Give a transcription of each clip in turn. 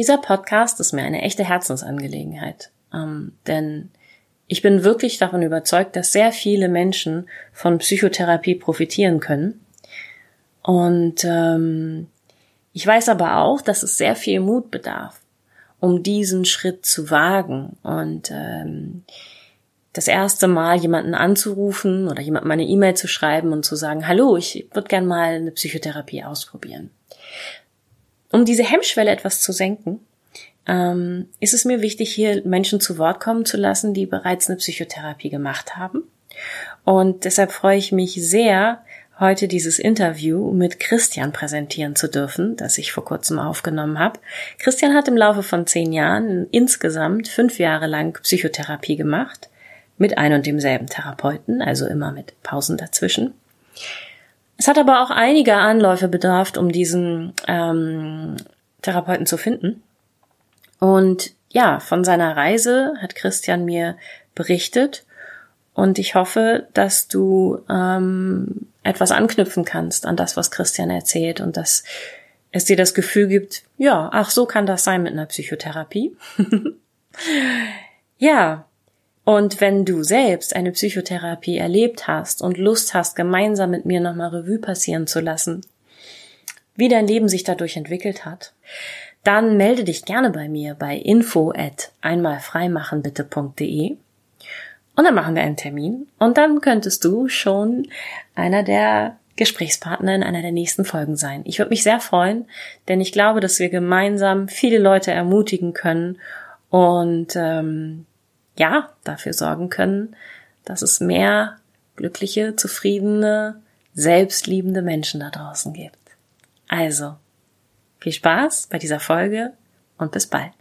Dieser Podcast ist mir eine echte Herzensangelegenheit, ähm, denn ich bin wirklich davon überzeugt, dass sehr viele Menschen von Psychotherapie profitieren können. Und ähm, ich weiß aber auch, dass es sehr viel Mut bedarf, um diesen Schritt zu wagen und ähm, das erste Mal jemanden anzurufen oder jemandem eine E-Mail zu schreiben und zu sagen, hallo, ich würde gern mal eine Psychotherapie ausprobieren. Um diese Hemmschwelle etwas zu senken, ähm, ist es mir wichtig, hier Menschen zu Wort kommen zu lassen, die bereits eine Psychotherapie gemacht haben. Und deshalb freue ich mich sehr, heute dieses Interview mit Christian präsentieren zu dürfen, das ich vor kurzem aufgenommen habe. Christian hat im Laufe von zehn Jahren insgesamt fünf Jahre lang Psychotherapie gemacht, mit ein und demselben Therapeuten, also immer mit Pausen dazwischen. Es hat aber auch einige Anläufe bedarf, um diesen ähm, Therapeuten zu finden. Und ja, von seiner Reise hat Christian mir berichtet und ich hoffe, dass du ähm, etwas anknüpfen kannst an das, was Christian erzählt und dass es dir das Gefühl gibt, ja, ach, so kann das sein mit einer Psychotherapie. ja. Und wenn du selbst eine Psychotherapie erlebt hast und Lust hast, gemeinsam mit mir nochmal Revue passieren zu lassen, wie dein Leben sich dadurch entwickelt hat, dann melde dich gerne bei mir bei info at einmalfreimachenbitte.de und dann machen wir einen Termin. Und dann könntest du schon einer der Gesprächspartner in einer der nächsten Folgen sein. Ich würde mich sehr freuen, denn ich glaube, dass wir gemeinsam viele Leute ermutigen können. Und ähm, ja, dafür sorgen können, dass es mehr glückliche, zufriedene, selbstliebende Menschen da draußen gibt. Also, viel Spaß bei dieser Folge und bis bald.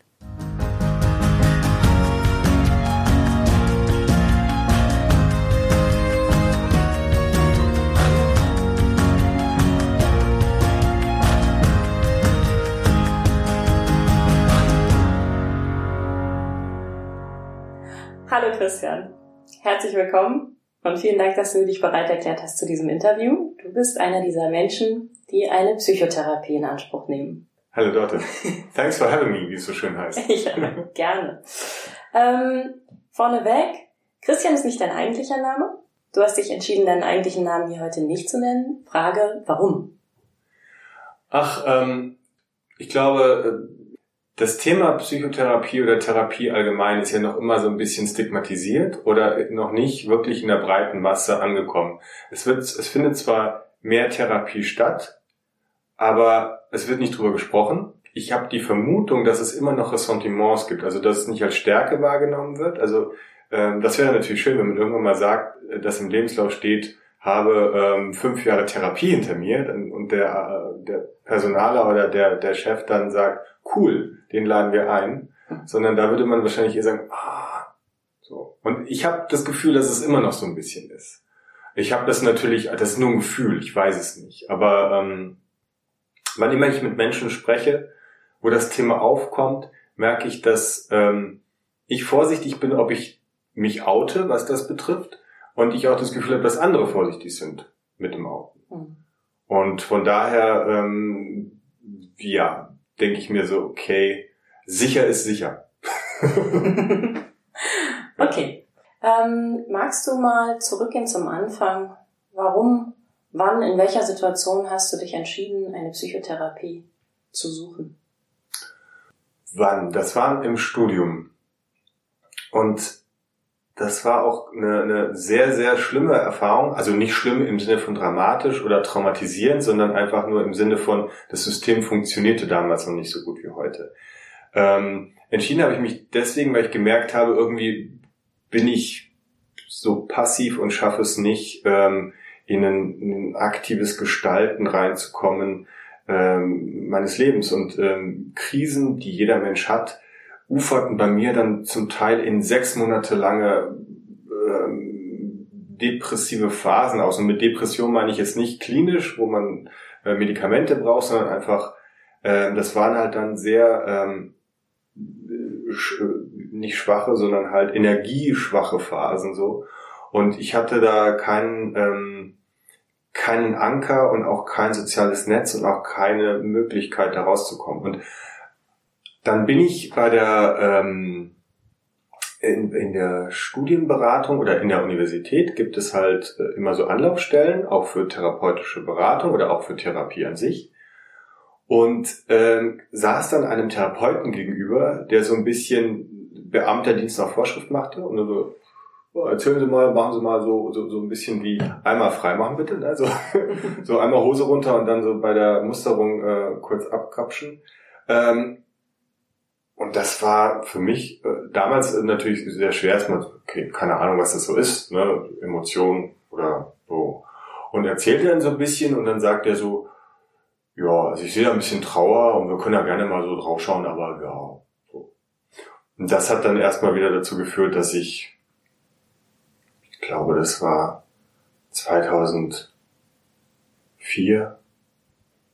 Hallo Christian, herzlich willkommen und vielen Dank, dass du dich bereit erklärt hast zu diesem Interview. Du bist einer dieser Menschen, die eine Psychotherapie in Anspruch nehmen. Hallo Dorte. Thanks for having me, wie es so schön heißt. ja, gerne. Ähm, vorneweg, Christian ist nicht dein eigentlicher Name. Du hast dich entschieden, deinen eigentlichen Namen hier heute nicht zu nennen. Frage, warum? Ach, ähm, ich glaube, das Thema Psychotherapie oder Therapie allgemein ist ja noch immer so ein bisschen stigmatisiert oder noch nicht wirklich in der breiten Masse angekommen. Es wird, es findet zwar mehr Therapie statt, aber es wird nicht drüber gesprochen. Ich habe die Vermutung, dass es immer noch Ressentiments gibt, also dass es nicht als Stärke wahrgenommen wird. Also ähm, das wäre natürlich schön, wenn man irgendwann mal sagt, dass im Lebenslauf steht, habe ähm, fünf Jahre Therapie hinter mir und der, äh, der Personaler oder der, der Chef dann sagt, cool, den laden wir ein, sondern da würde man wahrscheinlich eher sagen, ah, so. Und ich habe das Gefühl, dass es immer noch so ein bisschen ist. Ich habe das natürlich, das ist nur ein Gefühl, ich weiß es nicht, aber ähm, wann immer ich mit Menschen spreche, wo das Thema aufkommt, merke ich, dass ähm, ich vorsichtig bin, ob ich mich oute, was das betrifft, und ich auch das Gefühl habe, dass andere vorsichtig sind mit dem Outen. Mhm. Und von daher, ähm, ja, denke ich mir so, okay, sicher ist sicher. okay. Ähm, magst du mal zurückgehen zum Anfang? Warum Wann, in welcher Situation hast du dich entschieden, eine Psychotherapie zu suchen? Wann? Das war im Studium. Und das war auch eine, eine sehr, sehr schlimme Erfahrung. Also nicht schlimm im Sinne von dramatisch oder traumatisierend, sondern einfach nur im Sinne von, das System funktionierte damals noch nicht so gut wie heute. Ähm, entschieden habe ich mich deswegen, weil ich gemerkt habe, irgendwie bin ich so passiv und schaffe es nicht, ähm, in ein, in ein aktives Gestalten reinzukommen ähm, meines Lebens. Und ähm, Krisen, die jeder Mensch hat, uferten bei mir dann zum Teil in sechs Monate lange ähm, depressive Phasen aus. Und mit Depression meine ich jetzt nicht klinisch, wo man äh, Medikamente braucht, sondern einfach, äh, das waren halt dann sehr ähm, sch nicht schwache, sondern halt energieschwache Phasen so. Und ich hatte da keinen ähm, keinen Anker und auch kein soziales Netz und auch keine Möglichkeit, da rauszukommen. Und dann bin ich bei der ähm, in, in der Studienberatung oder in der Universität gibt es halt äh, immer so Anlaufstellen, auch für therapeutische Beratung oder auch für Therapie an sich. Und ähm, saß dann einem Therapeuten gegenüber, der so ein bisschen Beamterdienst nach Vorschrift machte und so, oh, erzählen Sie mal, machen Sie mal so, so, so ein bisschen wie einmal freimachen bitte, ne? so, so einmal Hose runter und dann so bei der Musterung äh, kurz abkrapschen. Ähm, und das war für mich äh, damals natürlich sehr schwer, erstmal, okay, keine Ahnung, was das so ist, ne, Emotionen oder so. Und erzählt dann so ein bisschen und dann sagt er so, ja, also ich sehe da ein bisschen Trauer und wir können da gerne mal so draufschauen, aber ja, so. Und das hat dann erstmal wieder dazu geführt, dass ich, ich glaube, das war 2004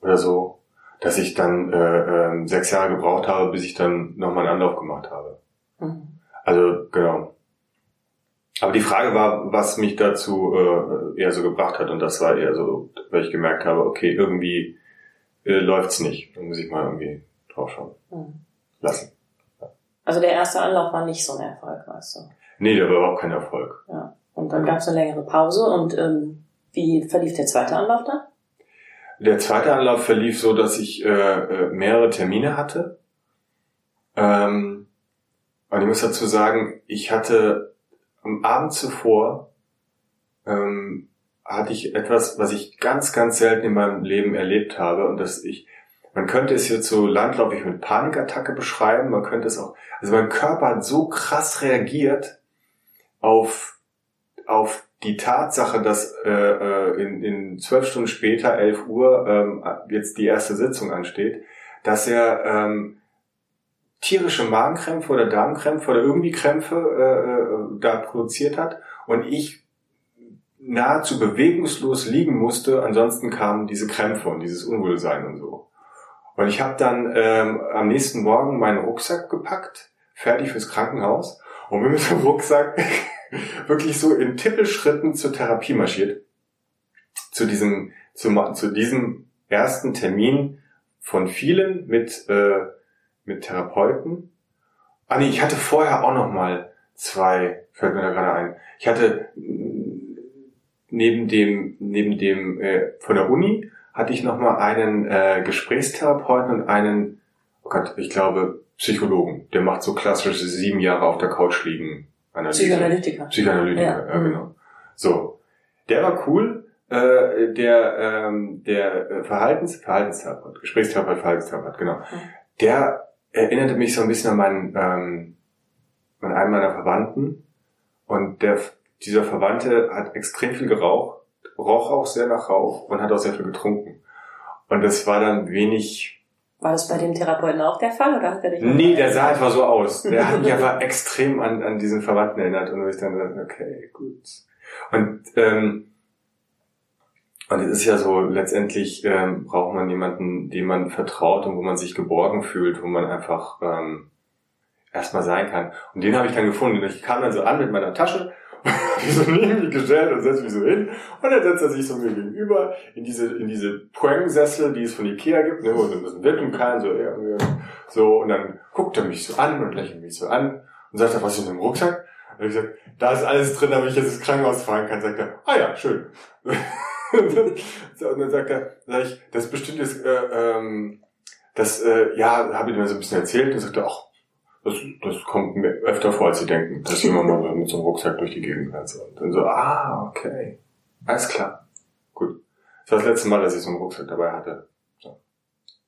oder so, dass ich dann äh, äh, sechs Jahre gebraucht habe, bis ich dann nochmal einen Anlauf gemacht habe. Mhm. Also genau. Aber die Frage war, was mich dazu äh, eher so gebracht hat und das war eher so, weil ich gemerkt habe, okay, irgendwie äh, läuft's nicht. Dann muss ich mal irgendwie draufschauen. Mhm. Lassen. Ja. Also der erste Anlauf war nicht so ein Erfolg, weißt du? Nee, der war überhaupt kein Erfolg. Ja. Und dann gab's eine längere Pause und ähm, wie verlief der zweite Anlauf dann? Der zweite Anlauf verlief so, dass ich äh, äh, mehrere Termine hatte. Ähm, und ich muss dazu sagen, ich hatte am Abend zuvor ähm, hatte ich etwas, was ich ganz, ganz selten in meinem Leben erlebt habe und dass ich, man könnte es jetzt so landläufig mit Panikattacke beschreiben, man könnte es auch, also mein Körper hat so krass reagiert auf, auf die Tatsache, dass äh, äh, in, in zwölf Stunden später, elf Uhr, ähm, jetzt die erste Sitzung ansteht, dass er ähm, tierische Magenkrämpfe oder Darmkrämpfe oder irgendwie Krämpfe äh, äh, da produziert hat und ich nahezu bewegungslos liegen musste, ansonsten kamen diese Krämpfe und dieses Unwohlsein und so. Und ich habe dann ähm, am nächsten Morgen meinen Rucksack gepackt, fertig fürs Krankenhaus und bin mit dem Rucksack wirklich so in Tippelschritten zur Therapie marschiert. Zu diesem, zu, zu diesem ersten Termin von vielen mit, äh, mit Therapeuten. Ah nee, ich hatte vorher auch noch mal zwei, fällt mir da gerade ein. Ich hatte mm, neben dem, neben dem äh, von der Uni hatte ich noch mal einen äh, Gesprächstherapeuten und einen, oh Gott, ich glaube Psychologen. Der macht so klassische sieben Jahre auf der Couch liegen Analyse. Psychoanalytiker. Psychoanalytiker, ja, ja genau. Mhm. So. Der war cool, äh, der, ähm, der äh, Verhaltens, Verhaltenstherapeut, Gesprächstherapeut, Verhaltenstherapeut, genau. Der erinnerte mich so ein bisschen an meinen, ähm, an einen meiner Verwandten. Und der, dieser Verwandte hat extrem viel geraucht, roch auch sehr nach Rauch und hat auch sehr viel getrunken. Und das war dann wenig war das bei dem Therapeuten auch der Fall oder hat er dich? Nee, der sah einfach so aus. Der hat mich aber extrem an, an diesen Verwandten erinnert und ich dann dachte, okay, gut. Und ähm, und es ist ja so, letztendlich ähm, braucht man jemanden, dem man vertraut und wo man sich geborgen fühlt, wo man einfach ähm, erstmal sein kann. Und den habe ich dann gefunden. Und ich kam dann so an mit meiner Tasche so neben mich gestellt und setzt mich so hin. Und dann setzt er sich so mir gegenüber in diese, in diese Prank-Sessel, die es von Ikea gibt, ne, wo so ein bisschen Wirkung kann, so, ja, so, und dann guckt er mich so an und lächelt mich so an und sagt was ist in dem Rucksack? Und ich sag, da ist alles drin, damit ich jetzt ins Krankenhaus fahren kann. Sagt er, ah ja, schön. so, und dann sagt er, sag ich, das bestimmt jetzt, äh, ähm, das, äh, ja, habe ich mir so ein bisschen erzählt und sagte, ach, das, das kommt mir öfter vor, als sie denken, dass jemand mal mit so einem Rucksack durch die Gegend rennt. Und dann so, ah, okay. Alles klar. Gut. Das war das letzte Mal, dass ich so einen Rucksack dabei hatte. So.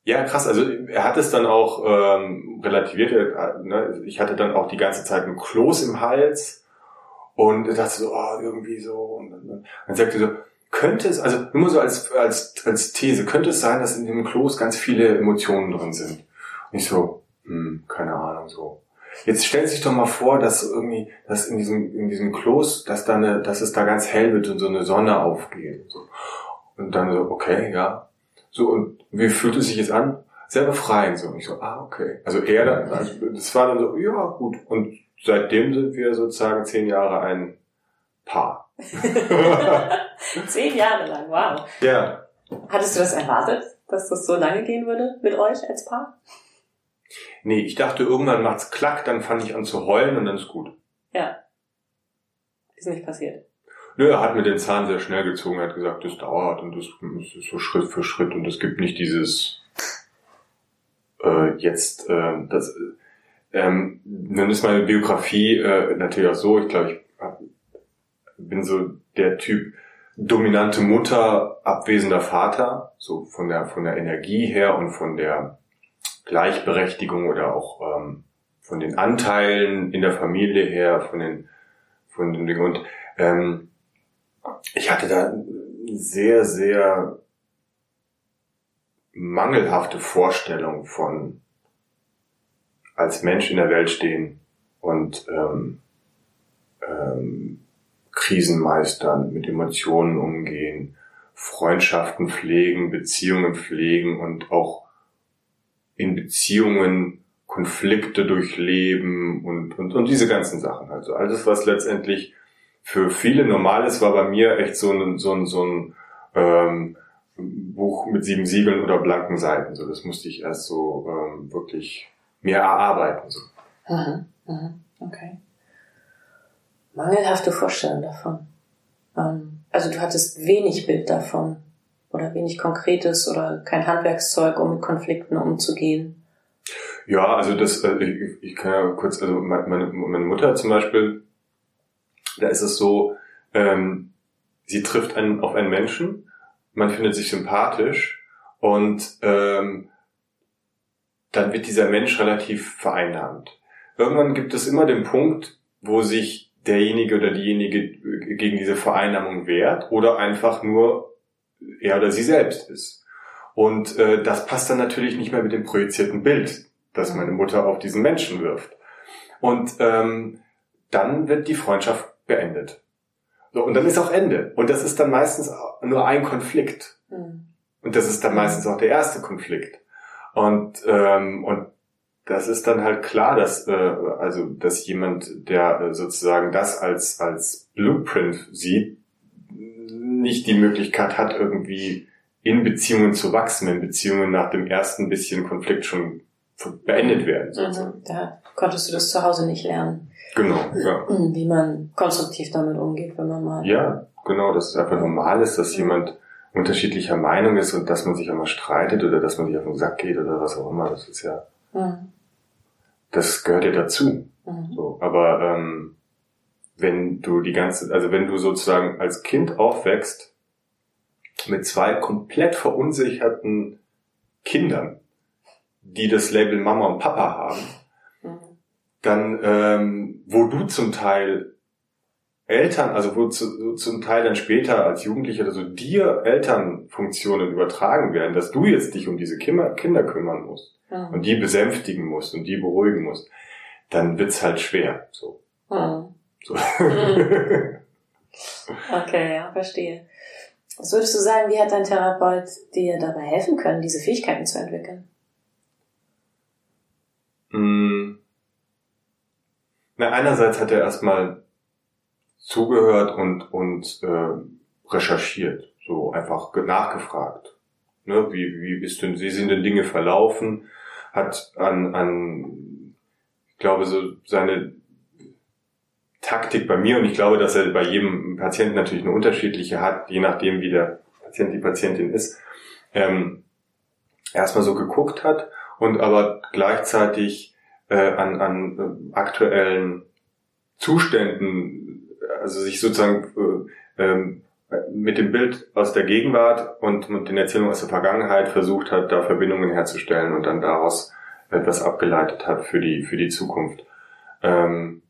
Ja, krass. Also er hat es dann auch ähm, relativiert. Er, ne? Ich hatte dann auch die ganze Zeit ein Kloß im Hals und dachte so, oh, irgendwie so. Und dann, dann sagte er so, könnte es, also nur so als, als, als These, könnte es sein, dass in dem Kloß ganz viele Emotionen drin sind? Und ich so, hm, keine Ahnung, so. Jetzt stellt sich doch mal vor, dass irgendwie, dass in diesem, in diesem Kloß, dass da eine, dass es da ganz hell wird und so eine Sonne aufgeht. Und, so. und dann so, okay, ja. So, und wie fühlt es sich jetzt an? Sehr befreiend, so. Und ich so, ah, okay. Also er dann, also, das war dann so, ja, gut. Und seitdem sind wir sozusagen zehn Jahre ein Paar. zehn Jahre lang, wow. Ja. Hattest du das erwartet, dass das so lange gehen würde mit euch als Paar? Nee, ich dachte, irgendwann macht's klack, dann fange ich an zu heulen und dann ist gut. Ja. Ist nicht passiert. Nö, er hat mir den Zahn sehr schnell gezogen, er hat gesagt, das dauert und das ist so Schritt für Schritt und es gibt nicht dieses äh, jetzt äh, das ähm, dann ist meine Biografie äh, natürlich auch so, ich glaube, ich hab, bin so der Typ dominante Mutter, abwesender Vater, so von der von der Energie her und von der Gleichberechtigung oder auch ähm, von den Anteilen in der Familie her, von den von den Dingen und ähm, ich hatte da sehr sehr mangelhafte Vorstellung von als Mensch in der Welt stehen und ähm, ähm, Krisen meistern, mit Emotionen umgehen, Freundschaften pflegen, Beziehungen pflegen und auch in Beziehungen Konflikte durchleben und, und, und diese ganzen Sachen. Also alles, was letztendlich für viele normal ist, war bei mir echt so ein, so ein, so ein ähm, Buch mit sieben Siegeln oder blanken Seiten. So, das musste ich erst so ähm, wirklich mehr erarbeiten. So. Aha, aha, okay. Mangelhafte Vorstellung davon. Ähm, also du hattest wenig Bild davon oder wenig Konkretes oder kein Handwerkszeug, um mit Konflikten umzugehen. Ja, also das, äh, ich, ich kann ja kurz, also meine, meine Mutter zum Beispiel, da ist es so, ähm, sie trifft einen auf einen Menschen, man findet sich sympathisch und ähm, dann wird dieser Mensch relativ vereinnahmt. Irgendwann gibt es immer den Punkt, wo sich derjenige oder diejenige gegen diese Vereinnahmung wehrt oder einfach nur er oder sie selbst ist. Und äh, das passt dann natürlich nicht mehr mit dem projizierten Bild, das meine Mutter auf diesen Menschen wirft. Und ähm, dann wird die Freundschaft beendet. So, und dann ist auch Ende. Und das ist dann meistens nur ein Konflikt. Mhm. Und das ist dann meistens auch der erste Konflikt. Und, ähm, und das ist dann halt klar, dass, äh, also, dass jemand, der äh, sozusagen das als, als Blueprint sieht, nicht die Möglichkeit hat, irgendwie in Beziehungen zu wachsen, wenn Beziehungen nach dem ersten bisschen Konflikt schon beendet werden. Mhm, da konntest du das zu Hause nicht lernen. Genau, ja. Wie man konstruktiv damit umgeht, wenn man mal. Ja, genau, dass es einfach normal ist, dass jemand unterschiedlicher Meinung ist und dass man sich einmal streitet oder dass man sich auf den Sack geht oder was auch immer, das ist ja, mhm. das gehört ja dazu. Mhm. So, aber ähm, wenn du die ganze, also wenn du sozusagen als Kind aufwächst mit zwei komplett verunsicherten Kindern, die das Label Mama und Papa haben, mhm. dann, ähm, wo du zum Teil Eltern, also wo zu, zum Teil dann später als Jugendlicher oder so dir Elternfunktionen übertragen werden, dass du jetzt dich um diese Kinder, Kinder kümmern musst mhm. und die besänftigen musst und die beruhigen musst, dann wird's halt schwer. So. Mhm. So. Mhm. okay, ja, verstehe. Was würdest du sagen, wie hat dein Therapeut dir dabei helfen können, diese Fähigkeiten zu entwickeln? Mm. Na, einerseits hat er erstmal zugehört und, und äh, recherchiert, so einfach nachgefragt. Ne, wie, wie ist denn, wie sind denn Dinge verlaufen? Hat an, an, ich glaube, so seine Taktik bei mir und ich glaube, dass er bei jedem Patienten natürlich eine unterschiedliche hat, je nachdem, wie der Patient, die Patientin ist, ähm, erstmal so geguckt hat und aber gleichzeitig äh, an, an äh, aktuellen Zuständen also sich sozusagen äh, ähm, mit dem Bild aus der Gegenwart und mit den Erzählungen aus der Vergangenheit versucht hat, da Verbindungen herzustellen und dann daraus etwas abgeleitet hat für die, für die Zukunft. Ähm,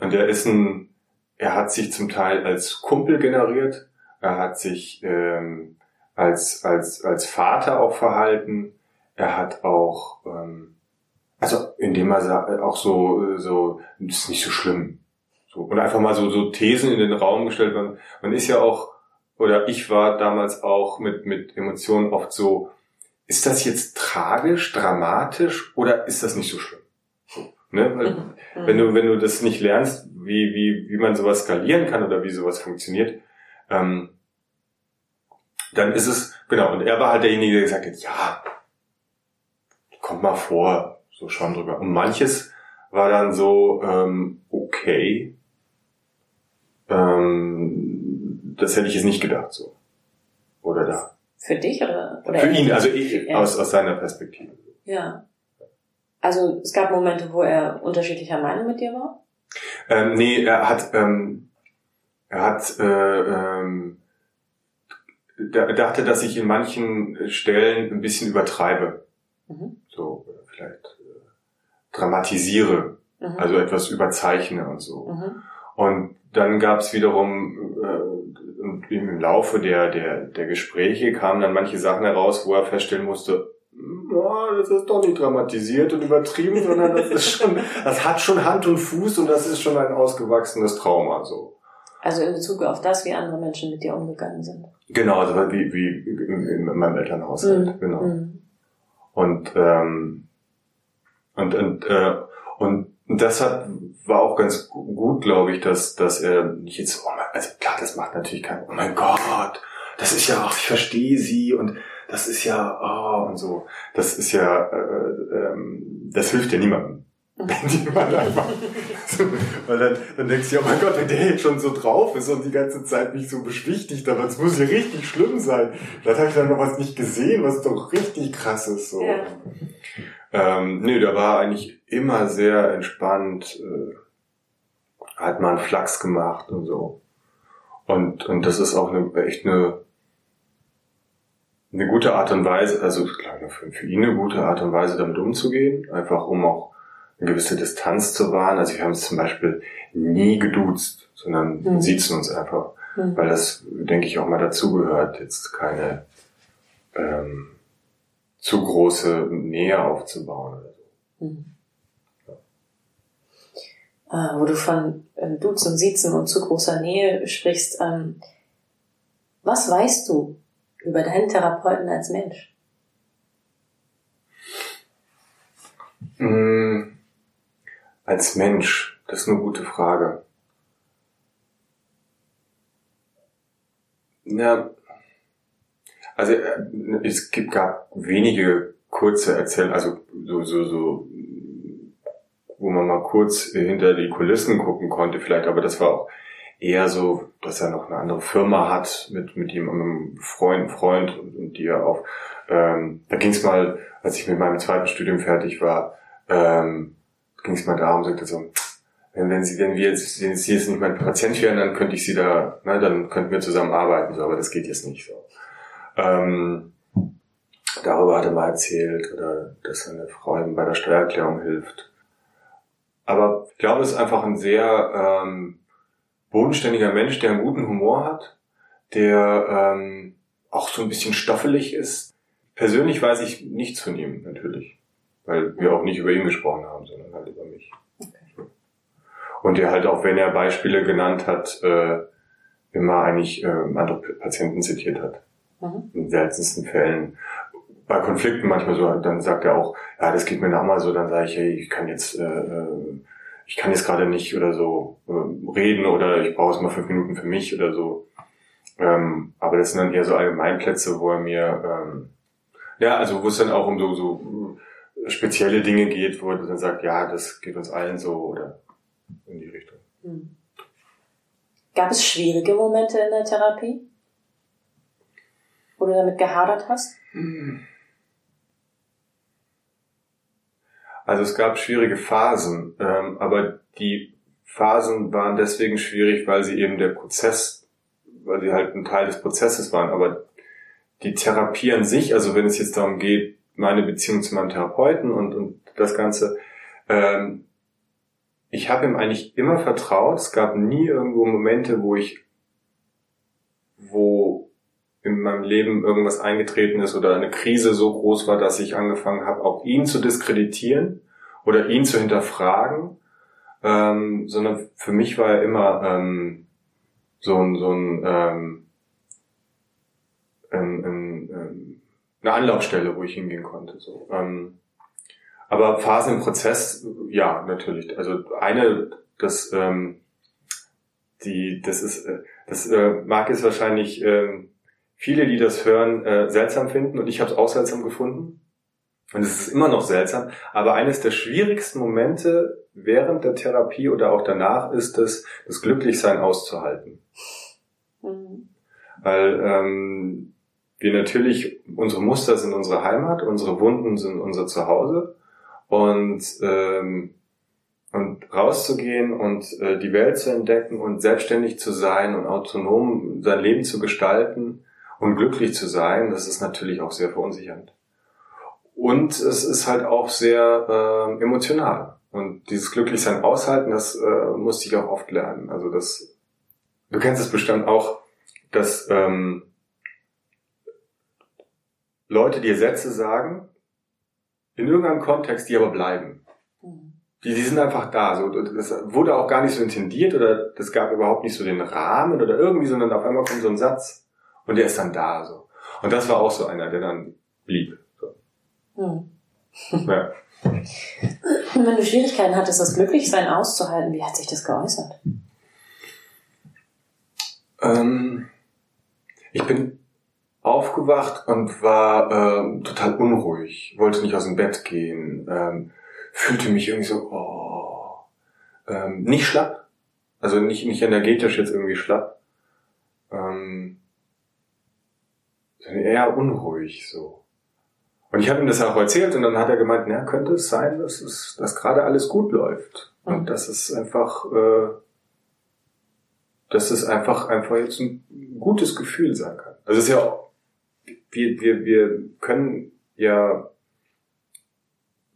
und er ist ein, er hat sich zum Teil als Kumpel generiert, er hat sich ähm, als, als, als Vater auch verhalten, er hat auch, ähm, also indem er auch so, so, das ist nicht so schlimm, so, und einfach mal so, so Thesen in den Raum gestellt. Man, man ist ja auch, oder ich war damals auch mit, mit Emotionen oft so, ist das jetzt tragisch, dramatisch oder ist das nicht so schlimm? Ne? Mhm. Wenn du, wenn du das nicht lernst, wie, wie, wie man sowas skalieren kann oder wie sowas funktioniert, ähm, dann ist es, genau, und er war halt derjenige, der gesagt hat, ja, kommt mal vor, so schon drüber. Und manches war dann so, ähm, okay, ähm, das hätte ich jetzt nicht gedacht so. Oder da. Für dich oder? oder Für ihn, also ich, aus, aus seiner Perspektive. Ja. Also es gab Momente, wo er unterschiedlicher Meinung mit dir war? Ähm, nee, er hat, ähm, er hat, äh, ähm, dachte, dass ich in manchen Stellen ein bisschen übertreibe. Mhm. So, vielleicht äh, dramatisiere, mhm. also etwas überzeichne und so. Mhm. Und dann gab es wiederum äh, im Laufe der, der, der Gespräche kamen dann manche Sachen heraus, wo er feststellen musste, oh, das ist doch nicht dramatisiert und übertrieben, sondern das ist schon, das hat schon Hand und Fuß und das ist schon ein ausgewachsenes Trauma so. Also in Bezug auf das, wie andere Menschen mit dir umgegangen sind. Genau, also wie, wie in, in meinem Elternhaushalt, mhm. genau. Mhm. Und ähm, und und äh, und das hat war auch ganz gut, glaube ich, dass dass er nicht jetzt, oh mein, also klar, das macht natürlich kein, oh mein Gott, das ist ja, ach, ich verstehe sie und das ist ja, oh, und so, das ist ja, äh, ähm, das hilft ja niemandem. Mhm. Wenn jemand einfach, weil dann, dann denkst du ja, oh mein Gott, wenn der jetzt schon so drauf ist und die ganze Zeit mich so beschwichtigt, aber es muss ja richtig schlimm sein. Vielleicht habe ich dann noch was nicht gesehen, was doch richtig krass ist, so. Ja. Ähm, nee, der war eigentlich immer sehr entspannt, äh, hat mal einen Flachs gemacht und so. Und, und das ist auch eine, echt eine, eine gute Art und Weise, also klar, für, für ihn eine gute Art und Weise, damit umzugehen, einfach um auch eine gewisse Distanz zu wahren. Also wir haben es zum Beispiel nie geduzt, sondern mhm. siezen uns einfach, mhm. weil das, denke ich, auch mal dazugehört, jetzt keine ähm, zu große Nähe aufzubauen oder so. Mhm. Äh, wo du von äh, Duzen, Siezen und zu großer Nähe sprichst, ähm, was weißt du über deinen Therapeuten als Mensch? Mmh, als Mensch, das ist eine gute Frage. Ja, also äh, es gibt, gab wenige kurze Erzählungen, also so, so, so, wo man mal kurz hinter die Kulissen gucken konnte vielleicht, aber das war auch eher so, dass er noch eine andere Firma hat mit, mit ihm, einem Freund, Freund und, und die er auch, ähm, da ging es mal, als ich mit meinem zweiten Studium fertig war, ähm, ging es mal darum, sagte so, wenn, wenn Sie, wenn wir jetzt, wenn Sie jetzt nicht mein Patient wären, dann könnte ich Sie da, ne, dann könnten wir zusammen arbeiten, so, aber das geht jetzt nicht so. Ähm, darüber hat er mal erzählt, oder dass seine Frau ihm bei der Steuererklärung hilft. Aber ich glaube, es ist einfach ein sehr ähm, bodenständiger Mensch, der einen guten Humor hat, der ähm, auch so ein bisschen stoffelig ist. Persönlich weiß ich nichts von ihm, natürlich. Weil wir auch nicht über ihn gesprochen haben, sondern halt über mich. Okay. Und der halt auch, wenn er Beispiele genannt hat, äh, immer eigentlich äh, andere Patienten zitiert hat. Mhm. In seltensten Fällen. Bei Konflikten manchmal so, dann sagt er auch, ja, das geht mir nach mal so, dann sage ich, hey, ich kann jetzt äh, äh ich kann jetzt gerade nicht oder so äh, reden oder ich brauche es mal fünf Minuten für mich oder so. Ähm, aber das sind dann eher so Allgemeinplätze, wo er mir, ähm, ja, also wo es dann auch um so, so äh, spezielle Dinge geht, wo er dann sagt, ja, das geht uns allen so oder in die Richtung. Hm. Gab es schwierige Momente in der Therapie? Wo du damit gehadert hast? Hm. Also es gab schwierige Phasen, ähm, aber die Phasen waren deswegen schwierig, weil sie eben der Prozess, weil sie halt ein Teil des Prozesses waren. Aber die Therapie an sich, also wenn es jetzt darum geht, meine Beziehung zu meinem Therapeuten und, und das Ganze, ähm, ich habe ihm eigentlich immer vertraut. Es gab nie irgendwo Momente, wo ich, wo in meinem Leben irgendwas eingetreten ist oder eine Krise so groß war, dass ich angefangen habe, auch ihn zu diskreditieren oder ihn zu hinterfragen, ähm, sondern für mich war er immer ähm, so ein, so ein, ähm, ein, ein, ein eine Anlaufstelle, wo ich hingehen konnte. So. Ähm, aber Phasen im Prozess, ja, natürlich. Also eine, das, ähm, die, das ist, äh, das äh, mag es wahrscheinlich ähm, viele, die das hören, äh, seltsam finden und ich habe es auch seltsam gefunden. Und es ist immer noch seltsam, aber eines der schwierigsten Momente während der Therapie oder auch danach ist es, das Glücklichsein auszuhalten. Mhm. Weil ähm, wir natürlich, unsere Muster sind unsere Heimat, unsere Wunden sind unser Zuhause und ähm, und rauszugehen und äh, die Welt zu entdecken und selbstständig zu sein und autonom sein Leben zu gestalten und glücklich zu sein, das ist natürlich auch sehr verunsichernd. Und es ist halt auch sehr äh, emotional. Und dieses Glücklichsein aushalten, das äh, musste ich auch oft lernen. Also das, du kennst es bestimmt auch, dass ähm, Leute dir Sätze sagen, in irgendeinem Kontext, die aber bleiben. Mhm. Die, die sind einfach da. So, das wurde auch gar nicht so intendiert oder das gab überhaupt nicht so den Rahmen oder irgendwie, sondern auf einmal kommt so ein Satz und der ist dann da. So. Und das war auch so einer, der dann blieb. So. Hm. Ja. Wenn du Schwierigkeiten hattest, das Glücklichsein auszuhalten, wie hat sich das geäußert? Ähm, ich bin aufgewacht und war ähm, total unruhig, wollte nicht aus dem Bett gehen, ähm, fühlte mich irgendwie so, oh, ähm, nicht schlapp, also nicht, nicht energetisch jetzt irgendwie schlapp, ähm, eher unruhig so. Und ich habe ihm das auch erzählt und dann hat er gemeint, na, könnte es sein, dass es, dass gerade alles gut läuft und mhm. dass es einfach, äh, dass es einfach einfach jetzt ein gutes Gefühl sein kann. Also es ist ja auch, wir wir wir können ja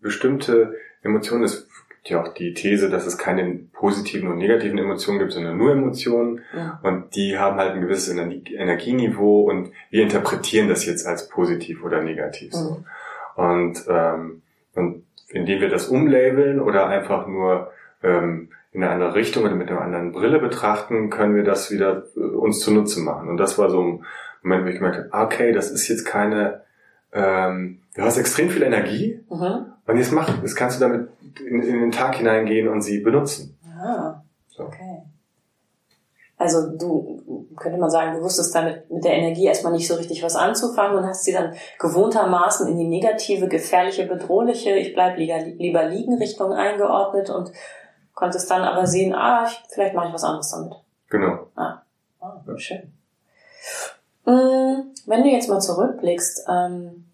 bestimmte Emotionen, es gibt ja auch die These, dass es keine positiven und negativen Emotionen gibt, sondern nur Emotionen. Ja. Und die haben halt ein gewisses Energieniveau und wir interpretieren das jetzt als positiv oder negativ. So. Mhm. Und, ähm, und indem wir das umlabeln oder einfach nur ähm, in eine andere Richtung oder mit einer anderen Brille betrachten, können wir das wieder äh, uns zunutze machen. Und das war so ein Moment, wo ich gemerkt habe, okay, das ist jetzt keine, ähm, du hast extrem viel Energie mhm. Und jetzt mach, jetzt kannst du damit in, in den Tag hineingehen und sie benutzen. Ah, so. okay. Also du, könnte man sagen, du wusstest damit mit der Energie erstmal nicht so richtig was anzufangen und hast sie dann gewohntermaßen in die negative, gefährliche, bedrohliche, ich bleib lieber, lieber liegen Richtung eingeordnet und konntest dann aber sehen, ah, ich, vielleicht mache ich was anderes damit. Genau. Ah, oh, schön. Mm, wenn du jetzt mal zurückblickst, ähm,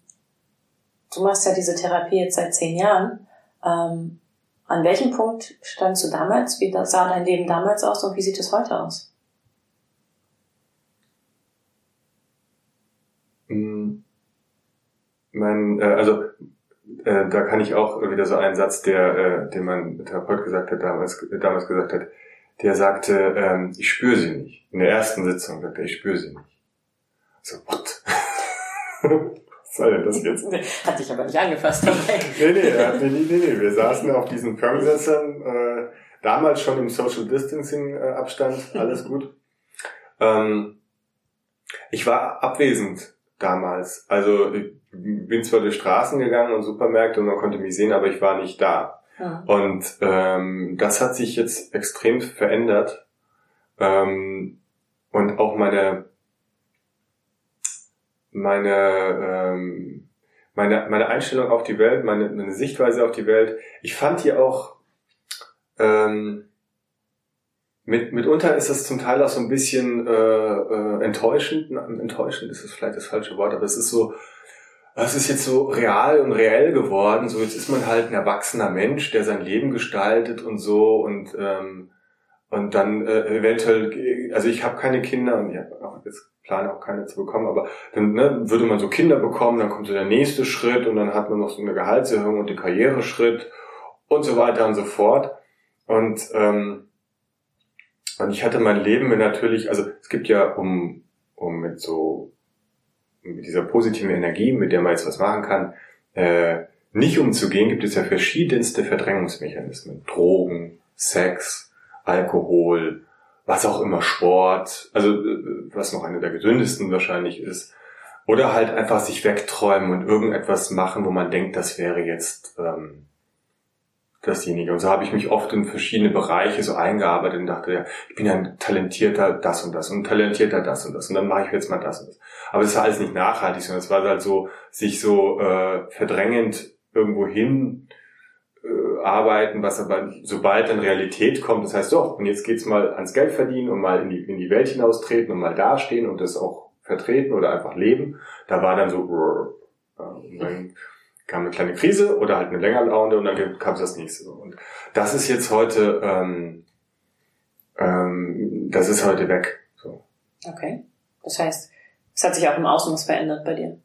du machst ja diese Therapie jetzt seit zehn Jahren, ähm, an welchem Punkt standst du damals? Wie sah dein Leben damals aus und wie sieht es heute aus? Mm, mein, äh, also äh, da kann ich auch wieder so einen Satz, der, äh, den mein Therapeut gesagt hat, damals, damals gesagt hat, der sagte, ähm, ich spüre sie nicht. In der ersten Sitzung sagte er, ich spüre sie nicht. So, what? Was soll denn das jetzt? Hat dich aber nicht angefasst dabei. nee, nee, nee, nee, nee, wir saßen auf diesen Firmensessern, äh, damals schon im Social Distancing äh, Abstand, alles gut. Ähm, ich war abwesend damals. Also ich bin zwar durch Straßen gegangen und Supermärkte und man konnte mich sehen, aber ich war nicht da. Ja. Und ähm, das hat sich jetzt extrem verändert. Ähm, und auch meine meine ähm, meine meine Einstellung auf die Welt, meine, meine Sichtweise auf die Welt. Ich fand die auch ähm, mit, mitunter ist es zum Teil auch so ein bisschen äh, äh, enttäuschend. Enttäuschend ist es vielleicht das falsche Wort, aber es ist so, es ist jetzt so real und reell geworden. So jetzt ist man halt ein erwachsener Mensch, der sein Leben gestaltet und so und ähm, und dann äh, eventuell, also ich habe keine Kinder und ich habe auch jetzt plane auch keine zu bekommen, aber dann ne, würde man so Kinder bekommen, dann kommt so der nächste Schritt und dann hat man noch so eine Gehaltserhöhung und den Karriereschritt und so weiter und so fort. Und ähm, und ich hatte mein Leben natürlich, also es gibt ja, um, um mit so, mit dieser positiven Energie, mit der man jetzt was machen kann, äh, nicht umzugehen, gibt es ja verschiedenste Verdrängungsmechanismen. Drogen, Sex, Alkohol, was auch immer, Sport, also äh, was noch eine der gesündesten wahrscheinlich ist. Oder halt einfach sich wegträumen und irgendetwas machen, wo man denkt, das wäre jetzt ähm, dasjenige. Und so habe ich mich oft in verschiedene Bereiche so eingearbeitet und dachte, ja, ich bin ein talentierter das und das und talentierter das und das und dann mache ich jetzt mal das und das. Aber es war alles nicht nachhaltig, sondern es war halt so, sich so äh, verdrängend irgendwo hin äh, arbeiten, was aber sobald dann Realität kommt, das heißt so, und jetzt geht's mal ans Geld verdienen und mal in die, in die Welt hinaustreten und mal dastehen und das auch vertreten oder einfach leben, da war dann so, äh, und dann kam eine kleine Krise oder halt eine längere Laune und dann kam das nächste. Und das ist jetzt heute, ähm, ähm, das ist heute weg. So. Okay. Das heißt, es hat sich auch im Außen was verändert bei dir.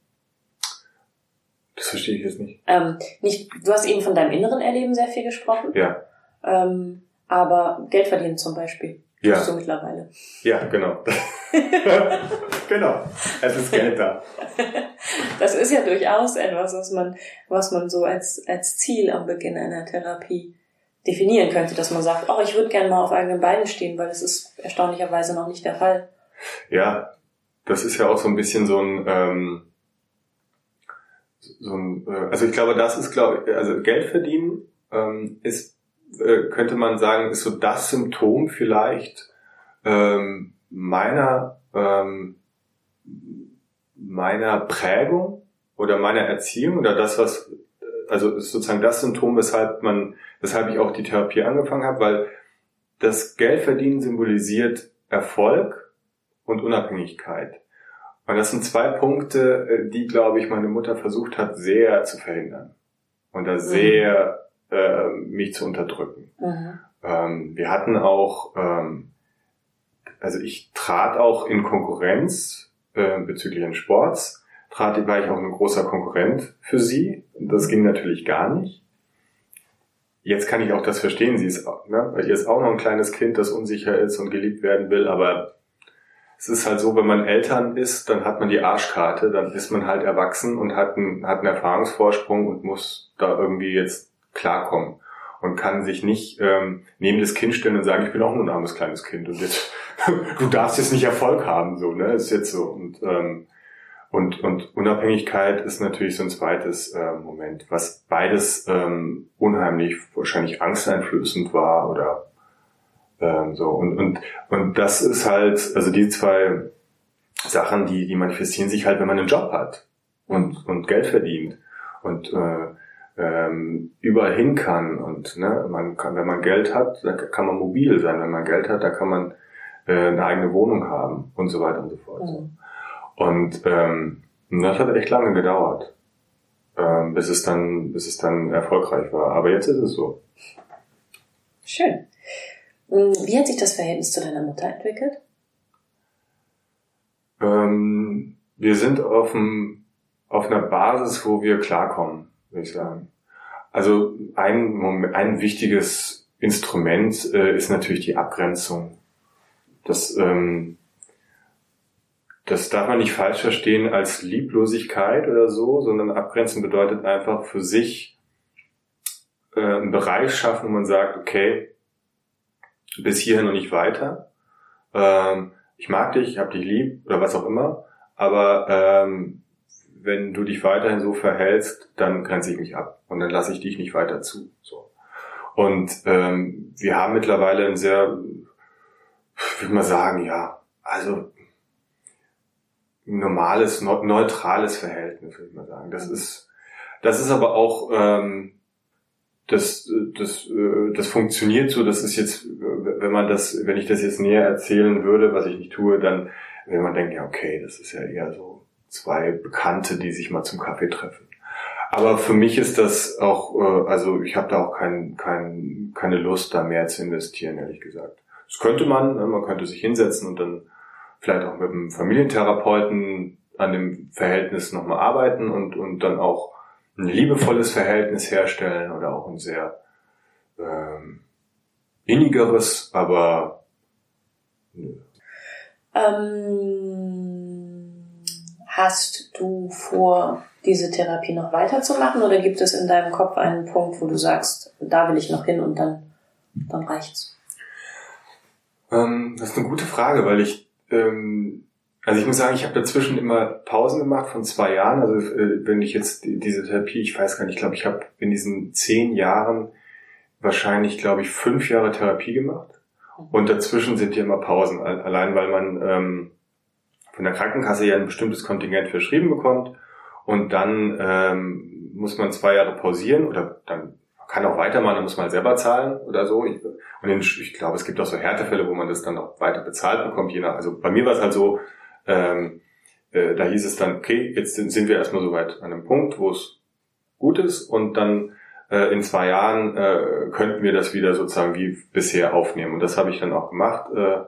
Das verstehe ich jetzt nicht. Ähm, nicht. Du hast eben von deinem inneren Erleben sehr viel gesprochen. Ja. Ähm, aber Geld verdienen zum Beispiel. Ja. Tust du mittlerweile. Ja, genau. genau. Es ist Geld da. Das ist ja durchaus etwas, was man, was man so als, als Ziel am Beginn einer Therapie definieren könnte, dass man sagt, oh, ich würde gerne mal auf eigenen Beinen stehen, weil das ist erstaunlicherweise noch nicht der Fall. Ja, das ist ja auch so ein bisschen so ein, ähm, so ein äh, also ich glaube, das ist, glaube ich, also Geld verdienen ähm, ist, äh, könnte man sagen, ist so das Symptom vielleicht ähm, meiner ähm, meiner Prägung oder meiner Erziehung oder das, was also ist sozusagen das Symptom, weshalb man, weshalb ich auch die Therapie angefangen habe, weil das Geldverdienen symbolisiert Erfolg und Unabhängigkeit. Und das sind zwei Punkte, äh, die, glaube ich, meine Mutter versucht hat, sehr zu verhindern. Und da sehr mhm. äh, mich zu unterdrücken. Mhm. Ähm, wir hatten auch, ähm, also ich trat auch in Konkurrenz äh, bezüglich des Sports, trat, war ich auch ein großer Konkurrent für sie. Das ging natürlich gar nicht. Jetzt kann ich auch das verstehen. Sie ist, ne, ihr ist auch noch ein kleines Kind, das unsicher ist und geliebt werden will, aber es ist halt so, wenn man Eltern ist, dann hat man die Arschkarte, dann ist man halt erwachsen und hat einen, hat einen Erfahrungsvorsprung und muss da irgendwie jetzt klarkommen und kann sich nicht ähm, neben das Kind stellen und sagen, ich bin auch nur ein armes kleines Kind und jetzt du darfst jetzt nicht Erfolg haben, so ne, ist jetzt so. Und ähm, und und Unabhängigkeit ist natürlich so ein zweites äh, Moment, was beides ähm, unheimlich wahrscheinlich angsteinflößend war oder ähm, so, und, und, und das ist halt, also die zwei Sachen, die, die manifestieren sich halt, wenn man einen Job hat und, und Geld verdient und äh, ähm, überall hin kann. Und ne, man kann, wenn man Geld hat, dann kann man mobil sein. Wenn man Geld hat, dann kann man äh, eine eigene Wohnung haben und so weiter und so fort. Mhm. Und ähm, das hat echt lange gedauert, ähm, bis es dann, bis es dann erfolgreich war. Aber jetzt ist es so. Schön. Hm, wie hat sich das Verhältnis zu deiner Mutter entwickelt? Ähm, wir sind auf, dem, auf einer Basis, wo wir klarkommen, würde ich sagen. Also ein, ein wichtiges Instrument äh, ist natürlich die Abgrenzung. Das, ähm, das darf man nicht falsch verstehen als Lieblosigkeit oder so, sondern Abgrenzen bedeutet einfach für sich äh, einen Bereich schaffen, wo man sagt, okay, bis hierhin und nicht weiter. Ähm, ich mag dich, ich hab dich lieb oder was auch immer, aber ähm, wenn du dich weiterhin so verhältst, dann grenze ich mich ab und dann lasse ich dich nicht weiter zu. So. Und ähm, wir haben mittlerweile ein sehr, würde man sagen, ja, also normales, neutrales Verhältnis, würde ich mal sagen. Das ist, das ist aber auch ähm, das, das, das funktioniert so, das ist jetzt, wenn man das, wenn ich das jetzt näher erzählen würde, was ich nicht tue, dann, wenn man denkt, ja, okay, das ist ja eher so zwei Bekannte, die sich mal zum Kaffee treffen. Aber für mich ist das auch, äh, also ich habe da auch kein, kein, keine Lust, da mehr zu investieren, ehrlich gesagt. Das könnte man, ne, man könnte sich hinsetzen und dann vielleicht auch mit einem Familientherapeuten an dem Verhältnis nochmal arbeiten und, und dann auch ein liebevolles Verhältnis herstellen oder auch ein sehr ähm, innigeres, aber nö. Ähm, hast du vor, diese Therapie noch weiterzumachen oder gibt es in deinem Kopf einen Punkt, wo du sagst, da will ich noch hin und dann, dann reicht's? Ähm, das ist eine gute Frage, weil ich ähm, also ich muss sagen, ich habe dazwischen immer Pausen gemacht von zwei Jahren. Also äh, wenn ich jetzt diese Therapie, ich weiß gar nicht, ich glaube, ich habe in diesen zehn Jahren wahrscheinlich, glaube ich, fünf Jahre Therapie gemacht. Und dazwischen sind hier immer Pausen, allein weil man ähm, von der Krankenkasse ja ein bestimmtes Kontingent verschrieben bekommt. Und dann ähm, muss man zwei Jahre pausieren oder dann kann auch weitermachen, dann muss man selber zahlen oder so. Ich, und ich, ich glaube, es gibt auch so Härtefälle, wo man das dann auch weiter bezahlt bekommt. Je nach, also bei mir war es halt so, ähm, äh, da hieß es dann, okay, jetzt sind wir erstmal so weit an einem Punkt, wo es gut ist und dann äh, in zwei Jahren äh, könnten wir das wieder sozusagen wie bisher aufnehmen. Und das habe ich dann auch gemacht, äh,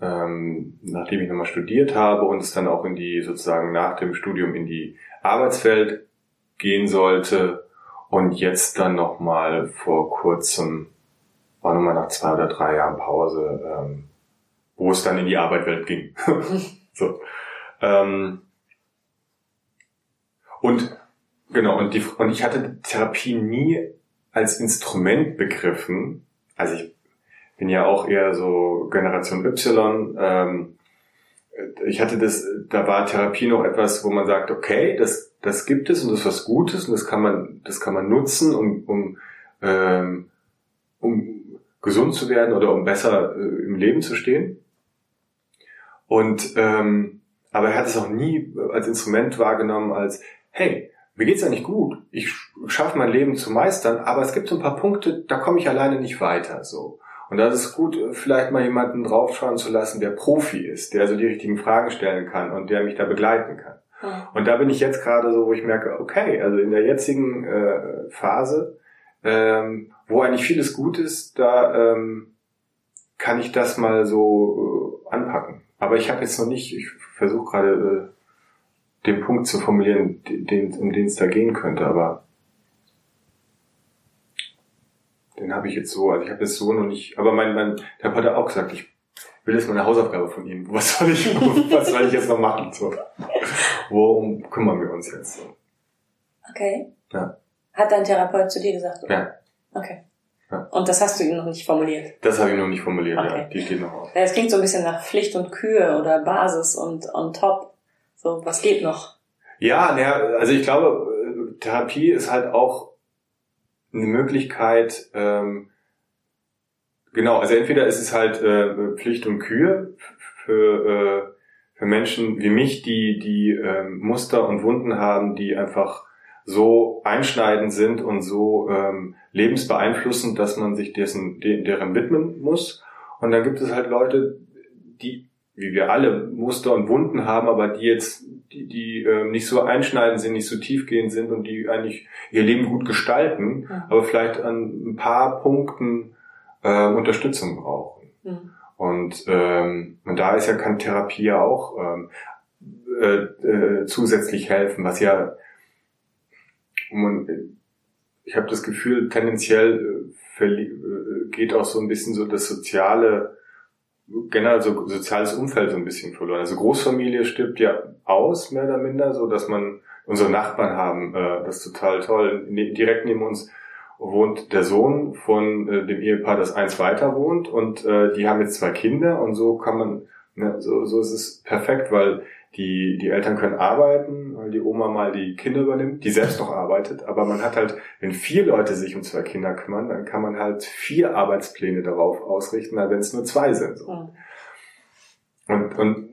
ähm, nachdem ich nochmal studiert habe und es dann auch in die sozusagen nach dem Studium in die Arbeitswelt gehen sollte und jetzt dann nochmal vor kurzem, war nochmal nach zwei oder drei Jahren Pause, ähm, wo es dann in die Arbeitswelt ging. so. Ähm, und genau, und, die, und ich hatte Therapie nie als Instrument begriffen. Also ich bin ja auch eher so Generation Y. Ähm, ich hatte das, da war Therapie noch etwas, wo man sagt, okay, das, das gibt es und das ist was Gutes und das kann man, das kann man nutzen, um, um, ähm, um gesund zu werden oder um besser äh, im Leben zu stehen. Und ähm, aber er hat es auch nie als Instrument wahrgenommen, als hey, mir geht's eigentlich gut, ich schaffe mein Leben zu meistern, aber es gibt so ein paar Punkte, da komme ich alleine nicht weiter. So. Und da ist es gut, vielleicht mal jemanden draufschauen zu lassen, der Profi ist, der so die richtigen Fragen stellen kann und der mich da begleiten kann. Und da bin ich jetzt gerade so, wo ich merke, okay, also in der jetzigen äh, Phase, ähm, wo eigentlich vieles gut ist, da ähm, kann ich das mal so äh, anpacken. Aber ich habe jetzt noch nicht, ich versuche gerade äh, den Punkt zu formulieren, den, um den es da gehen könnte, aber den habe ich jetzt so, also ich habe jetzt so noch nicht, aber mein, mein der hat auch gesagt, ich will jetzt mal eine Hausaufgabe von Ihnen. Was soll ich, was soll ich jetzt noch machen? So. Worum kümmern wir uns jetzt? So. Okay. Ja. Hat dein Therapeut zu dir gesagt? Oder? Ja. Okay. Ja. Und das hast du ihm noch nicht formuliert? Das habe ich noch nicht formuliert, okay. ja. Die steht noch auf. Es klingt so ein bisschen nach Pflicht und Kühe oder Basis und on top. So, was geht noch? Ja, naja, also ich glaube, Therapie ist halt auch eine Möglichkeit, ähm, genau, also entweder ist es halt äh, Pflicht und Kühe für, äh, für Menschen wie mich, die, die ähm, Muster und Wunden haben, die einfach so einschneidend sind und so ähm, lebensbeeinflussend, dass man sich dessen, de, deren widmen muss. Und dann gibt es halt Leute, die, wie wir alle, Muster und Wunden haben, aber die jetzt die, die äh, nicht so einschneidend sind, nicht so tiefgehend sind und die eigentlich ihr Leben gut gestalten, mhm. aber vielleicht an ein paar Punkten äh, Unterstützung brauchen. Mhm. Und, ähm, und da ist ja kann Therapie ja auch ähm, äh, äh, zusätzlich helfen, was ja man, ich habe das Gefühl, tendenziell äh, äh, geht auch so ein bisschen so das soziale generell so soziales Umfeld so ein bisschen verloren. Also Großfamilie stirbt ja aus, mehr oder minder, so dass man unsere Nachbarn haben, äh, das ist total toll. Ne, direkt neben uns wohnt der Sohn von äh, dem Ehepaar, das eins weiter wohnt und äh, die haben jetzt zwei Kinder und so kann man, ne, so, so ist es perfekt, weil die, die Eltern können arbeiten, weil die Oma mal die Kinder übernimmt, die selbst noch arbeitet. Aber man hat halt, wenn vier Leute sich um zwei Kinder kümmern, dann kann man halt vier Arbeitspläne darauf ausrichten, wenn es nur zwei sind. So. Und, und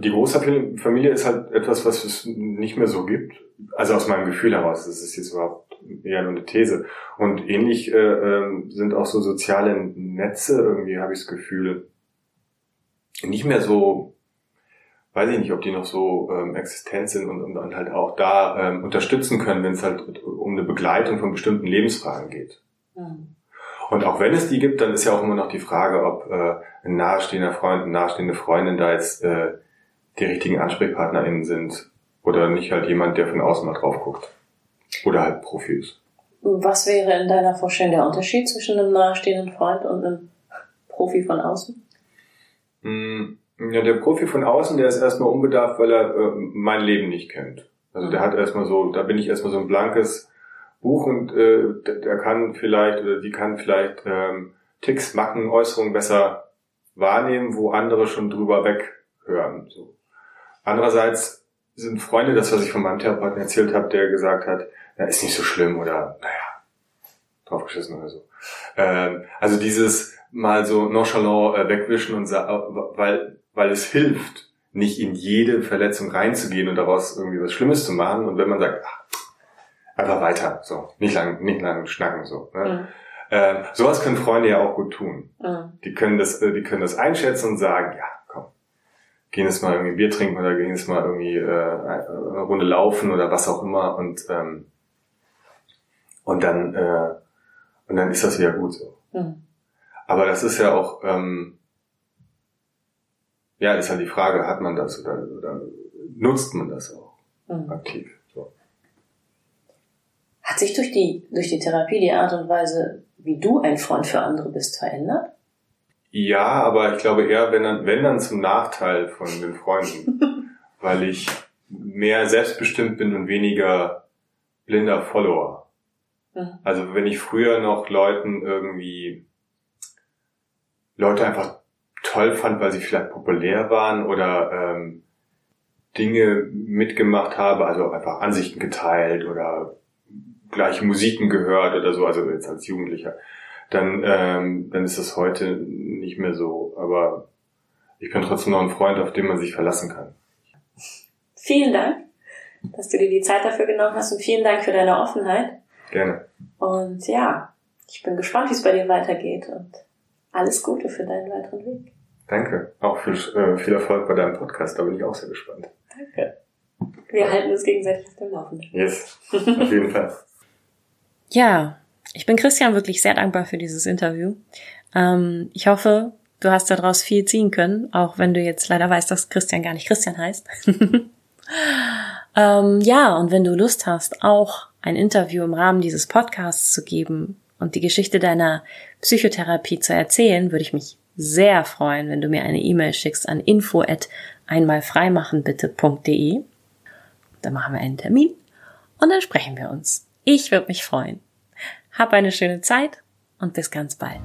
die Großfamilie ist halt etwas, was es nicht mehr so gibt. Also aus meinem Gefühl heraus, das ist jetzt überhaupt eher nur eine These. Und ähnlich äh, ähm, sind auch so soziale Netze, irgendwie habe ich das Gefühl, nicht mehr so weiß ich nicht, ob die noch so ähm, existent sind und, und, und halt auch da ähm, unterstützen können, wenn es halt um eine Begleitung von bestimmten Lebensfragen geht. Mhm. Und auch wenn es die gibt, dann ist ja auch immer noch die Frage, ob äh, ein nahestehender Freund, eine nahestehende Freundin da jetzt äh, die richtigen AnsprechpartnerInnen sind oder nicht halt jemand, der von außen mal drauf guckt. Oder halt Profi ist. Was wäre in deiner Vorstellung der Unterschied zwischen einem nahestehenden Freund und einem Profi von außen? Hm ja, der Profi von außen, der ist erstmal unbedarft, weil er äh, mein Leben nicht kennt. Also der hat erstmal so, da bin ich erstmal so ein blankes Buch und äh, der kann vielleicht oder die kann vielleicht ähm, Ticks, Macken, Äußerungen besser wahrnehmen, wo andere schon drüber weghören. So. Andererseits sind Freunde, das was ich von meinem Therapeuten erzählt habe, der gesagt hat, ja, ist nicht so schlimm oder naja, draufgeschissen oder so. Ähm, also dieses mal so nonchalant äh, wegwischen und weil, weil es hilft, nicht in jede Verletzung reinzugehen und daraus irgendwie was Schlimmes zu machen. Und wenn man sagt, ach, einfach weiter, so, nicht lang, nicht lang schnacken, so. Ne? Mhm. Ähm, sowas können Freunde ja auch gut tun. Mhm. Die können das, äh, die können das einschätzen und sagen, ja, komm, gehen jetzt mal irgendwie Bier trinken oder gehen jetzt mal irgendwie äh, eine Runde laufen oder was auch immer und ähm, und dann äh, und dann ist das wieder gut so. Mhm. Aber das ist ja auch ähm, ja, ist halt die Frage, hat man das oder, oder nutzt man das auch mhm. aktiv? So. Hat sich durch die durch die Therapie die Art und Weise, wie du ein Freund für andere bist, verändert? Ja, aber ich glaube eher, wenn dann, wenn dann zum Nachteil von den Freunden, weil ich mehr selbstbestimmt bin und weniger blinder Follower. Mhm. Also wenn ich früher noch Leuten irgendwie Leute einfach toll fand, weil sie vielleicht populär waren oder ähm, Dinge mitgemacht habe, also einfach Ansichten geteilt oder gleiche Musiken gehört oder so, also jetzt als Jugendlicher, dann, ähm, dann ist das heute nicht mehr so. Aber ich bin trotzdem noch ein Freund, auf den man sich verlassen kann. Vielen Dank, dass du dir die Zeit dafür genommen hast und vielen Dank für deine Offenheit. Gerne. Und ja, ich bin gespannt, wie es bei dir weitergeht und alles Gute für deinen weiteren Weg. Danke. Auch viel, äh, viel Erfolg bei deinem Podcast, da bin ich auch sehr gespannt. Danke. Wir halten uns gegenseitig auf dem Laufenden. Yes, auf jeden Fall. Ja, ich bin Christian wirklich sehr dankbar für dieses Interview. Ähm, ich hoffe, du hast daraus viel ziehen können, auch wenn du jetzt leider weißt, dass Christian gar nicht Christian heißt. ähm, ja, und wenn du Lust hast, auch ein Interview im Rahmen dieses Podcasts zu geben und die Geschichte deiner Psychotherapie zu erzählen, würde ich mich sehr freuen, wenn du mir eine E-Mail schickst an info at einmalfreimachenbitte.de. Dann machen wir einen Termin und dann sprechen wir uns. Ich würde mich freuen. Hab eine schöne Zeit und bis ganz bald.